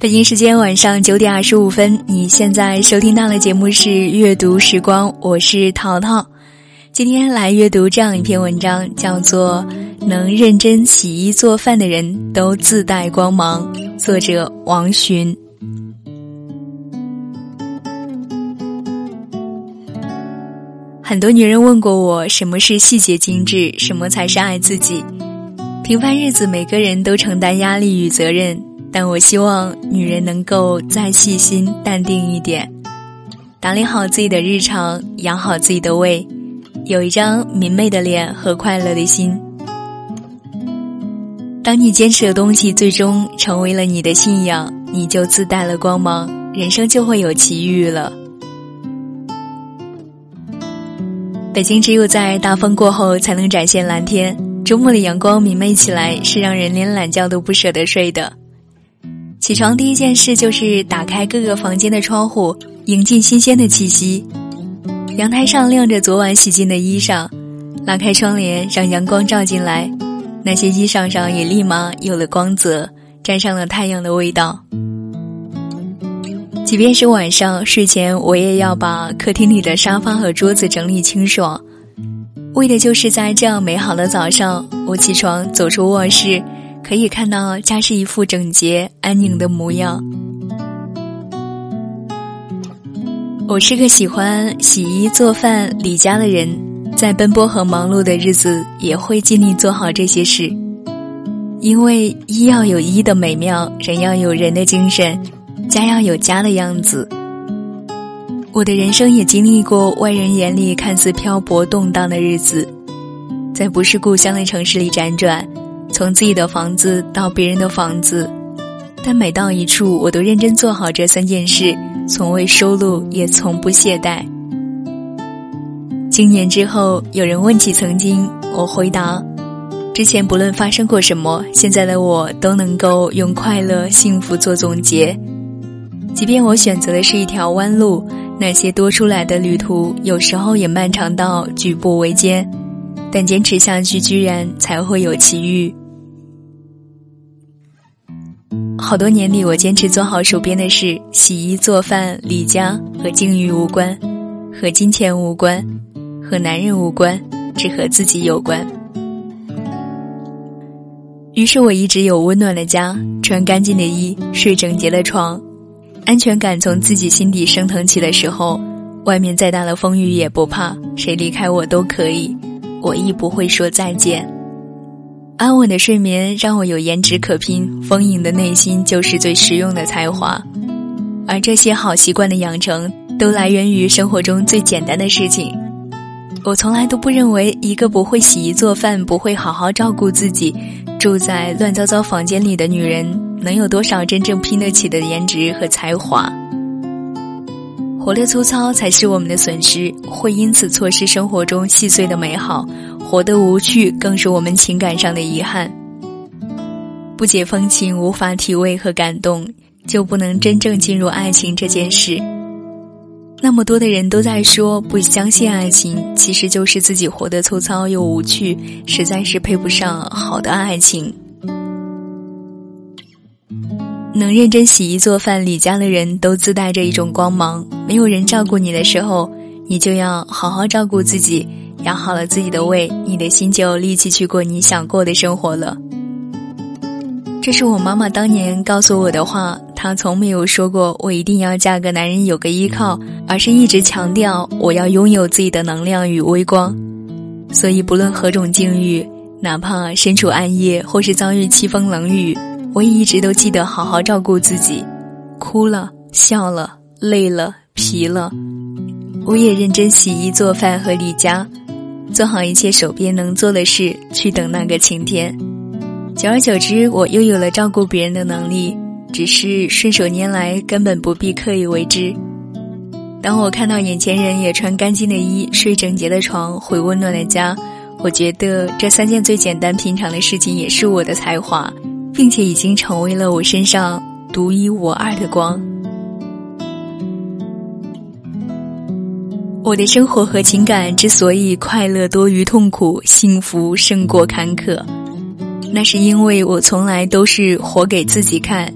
北京时间晚上九点二十五分，你现在收听到的节目是阅读时光，我是淘淘。今天来阅读这样一篇文章，叫做《能认真洗衣做饭的人都自带光芒》，作者王洵。很多女人问过我，什么是细节精致，什么才是爱自己？平凡日子，每个人都承担压力与责任。但我希望女人能够再细心、淡定一点，打理好自己的日常，养好自己的胃，有一张明媚的脸和快乐的心。当你坚持的东西最终成为了你的信仰，你就自带了光芒，人生就会有奇遇了。北京只有在大风过后才能展现蓝天，周末的阳光明媚起来，是让人连懒觉都不舍得睡的。起床第一件事就是打开各个房间的窗户，迎进新鲜的气息。阳台上晾着昨晚洗净的衣裳，拉开窗帘让阳光照进来，那些衣裳上也立马有了光泽，沾上了太阳的味道。即便是晚上睡前，我也要把客厅里的沙发和桌子整理清爽，为的就是在这样美好的早上，我起床走出卧室。可以看到家是一副整洁安宁的模样。我是个喜欢洗衣做饭理家的人，在奔波和忙碌的日子，也会尽力做好这些事。因为衣要有衣的美妙，人要有人的精神，家要有家的样子。我的人生也经历过外人眼里看似漂泊动荡的日子，在不是故乡的城市里辗转。从自己的房子到别人的房子，但每到一处，我都认真做好这三件事，从未收录，也从不懈怠。经年之后，有人问起曾经，我回答：之前不论发生过什么，现在的我都能够用快乐、幸福做总结。即便我选择的是一条弯路，那些多出来的旅途，有时候也漫长到举步维艰，但坚持下去，居然才会有奇遇。好多年里，我坚持做好手边的事，洗衣做饭、理家，和境遇无关，和金钱无关，和男人无关，只和自己有关。于是我一直有温暖的家，穿干净的衣，睡整洁的床，安全感从自己心底升腾起的时候，外面再大的风雨也不怕，谁离开我都可以，我亦不会说再见。安稳的睡眠让我有颜值可拼，丰盈的内心就是最实用的才华。而这些好习惯的养成，都来源于生活中最简单的事情。我从来都不认为一个不会洗衣做饭、不会好好照顾自己、住在乱糟糟房间里的女人，能有多少真正拼得起的颜值和才华。活得粗糙才是我们的损失，会因此错失生活中细碎的美好；活得无趣，更是我们情感上的遗憾。不解风情，无法体味和感动，就不能真正进入爱情这件事。那么多的人都在说不相信爱情，其实就是自己活得粗糙又无趣，实在是配不上好的爱情。能认真洗衣做饭理家的人都自带着一种光芒。没有人照顾你的时候，你就要好好照顾自己，养好了自己的胃，你的心就有力气去过你想过的生活了。这是我妈妈当年告诉我的话，她从没有说过我一定要嫁个男人有个依靠，而是一直强调我要拥有自己的能量与微光。所以不论何种境遇，哪怕身处暗夜或是遭遇凄风冷雨。我也一直都记得好好照顾自己，哭了、笑了、累了、疲了，我也认真洗衣做饭和理家，做好一切手边能做的事，去等那个晴天。久而久之，我又有了照顾别人的能力，只是顺手拈来，根本不必刻意为之。当我看到眼前人也穿干净的衣、睡整洁的床、回温暖的家，我觉得这三件最简单平常的事情也是我的才华。并且已经成为了我身上独一无二的光。我的生活和情感之所以快乐多于痛苦，幸福胜过坎坷，那是因为我从来都是活给自己看，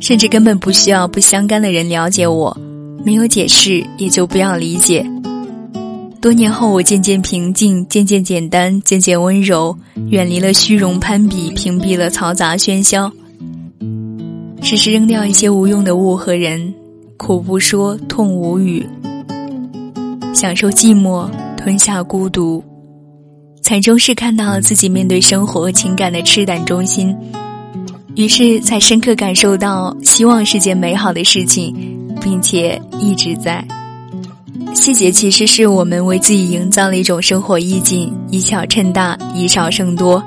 甚至根本不需要不相干的人了解我，没有解释也就不要理解。多年后，我渐渐平静，渐渐简单，渐渐温柔，远离了虚荣攀比，屏蔽了嘈杂喧嚣，时时扔掉一些无用的物和人，苦不说，痛无语，享受寂寞，吞下孤独。才终是看到自己面对生活情感的赤胆忠心，于是才深刻感受到希望是件美好的事情，并且一直在。细节其实是我们为自己营造了一种生活意境，以小衬大，以少胜多。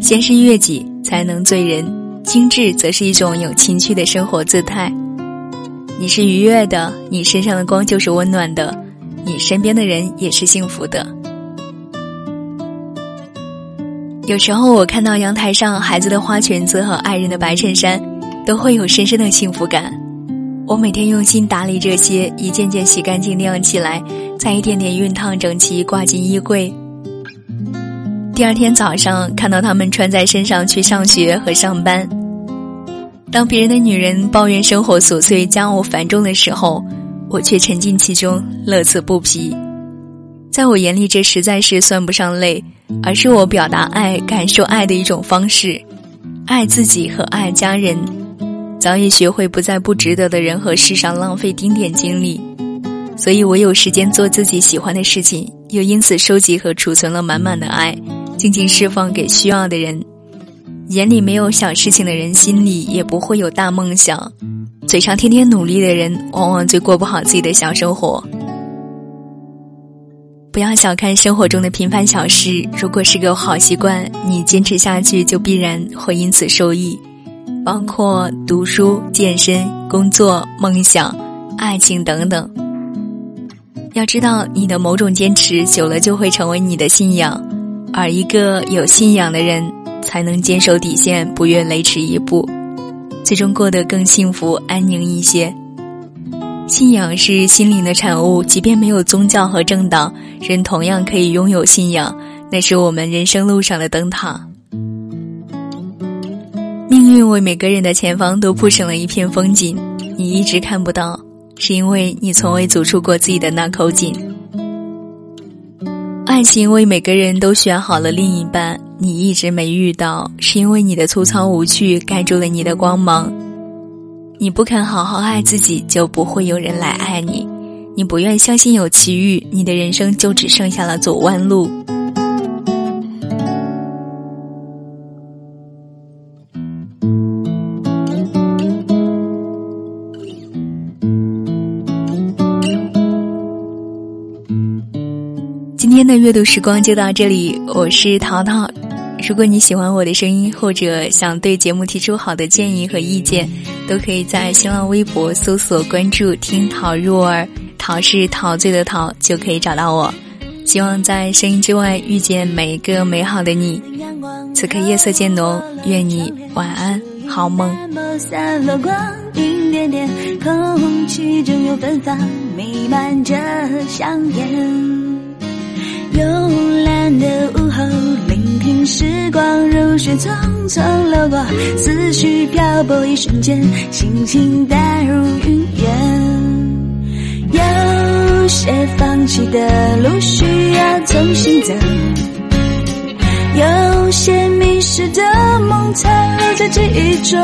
先是悦己，才能醉人；精致则是一种有情趣的生活姿态。你是愉悦的，你身上的光就是温暖的，你身边的人也是幸福的。有时候我看到阳台上孩子的花裙子和爱人的白衬衫，都会有深深的幸福感。我每天用心打理这些，一件件洗干净晾起来，再一点点熨烫整齐挂进衣柜。第二天早上看到他们穿在身上去上学和上班。当别人的女人抱怨生活琐碎、家务繁重的时候，我却沉浸其中，乐此不疲。在我眼里，这实在是算不上累，而是我表达爱、感受爱的一种方式。爱自己和爱家人，早已学会不在不值得的人和事上浪费丁点精力，所以我有时间做自己喜欢的事情，又因此收集和储存了满满的爱，静静释放给需要的人。眼里没有小事情的人，心里也不会有大梦想。嘴上天天努力的人，往往最过不好自己的小生活。不要小看生活中的平凡小事，如果是个好习惯，你坚持下去就必然会因此受益。包括读书、健身、工作、梦想、爱情等等。要知道，你的某种坚持久了就会成为你的信仰，而一个有信仰的人，才能坚守底线，不越雷池一步，最终过得更幸福、安宁一些。信仰是心灵的产物，即便没有宗教和政党，人同样可以拥有信仰，那是我们人生路上的灯塔。命运为每个人的前方都铺成了一片风景，你一直看不到，是因为你从未走出过自己的那口井。爱情为每个人都选好了另一半，你一直没遇到，是因为你的粗糙无趣盖住了你的光芒。你不肯好好爱自己，就不会有人来爱你。你不愿相信有奇遇，你的人生就只剩下了走弯路。今天的阅读时光就到这里，我是淘淘。如果你喜欢我的声音，或者想对节目提出好的建议和意见，都可以在新浪微博搜索关注“听陶入耳”，陶是陶醉的陶，就可以找到我。希望在声音之外遇见每一个美好的你。此刻夜色渐浓，愿你晚安，好梦。有芬芳弥漫着香烟。慵懒的午后，雪匆匆流过，思绪漂泊一瞬间，心情淡如云烟。有些放弃的路需要重新走，有些迷失的梦残留在记忆中，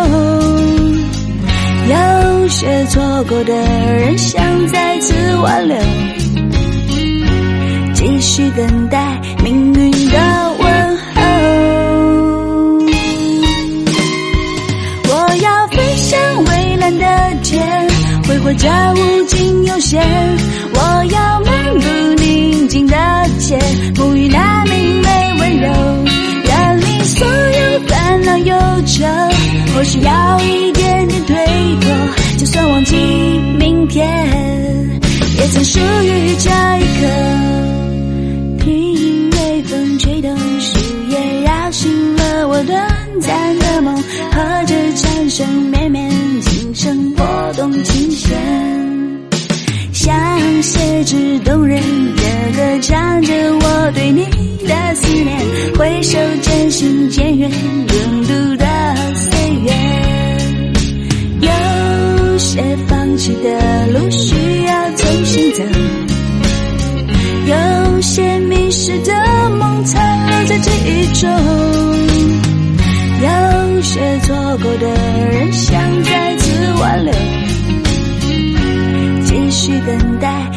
有些错过的人想再次挽留。继续等待命挥霍着无尽悠闲。我要漫步宁静的街，沐浴那明媚温柔，远离所有烦恼忧愁。或许要一点点推脱，就算忘记明天，也曾属于这一刻。生绵绵，琴写纸动人的歌，唱着我对你的思念，回首渐行渐远，拥堵的岁月。有些放弃的路需要重新走，有些迷失的梦残留在记忆中，有些错过的人想再次挽留。继续等待。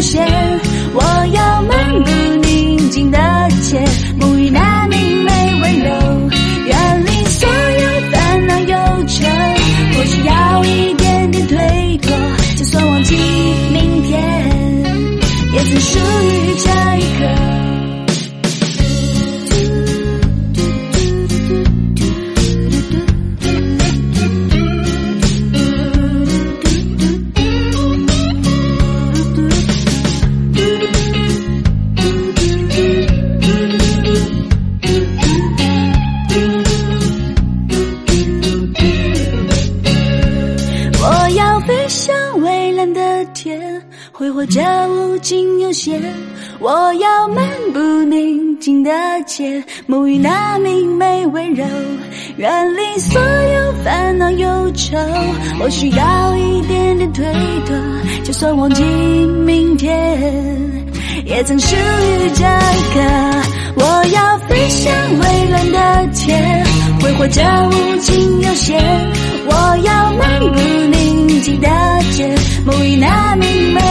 出现。我要沐浴那明媚温柔远离所有烦恼忧愁我需要一点点推脱就算忘记明天也曾属于这一刻我要飞向蔚蓝的天挥霍着无尽悠闲我要漫步宁静的街沐浴那明媚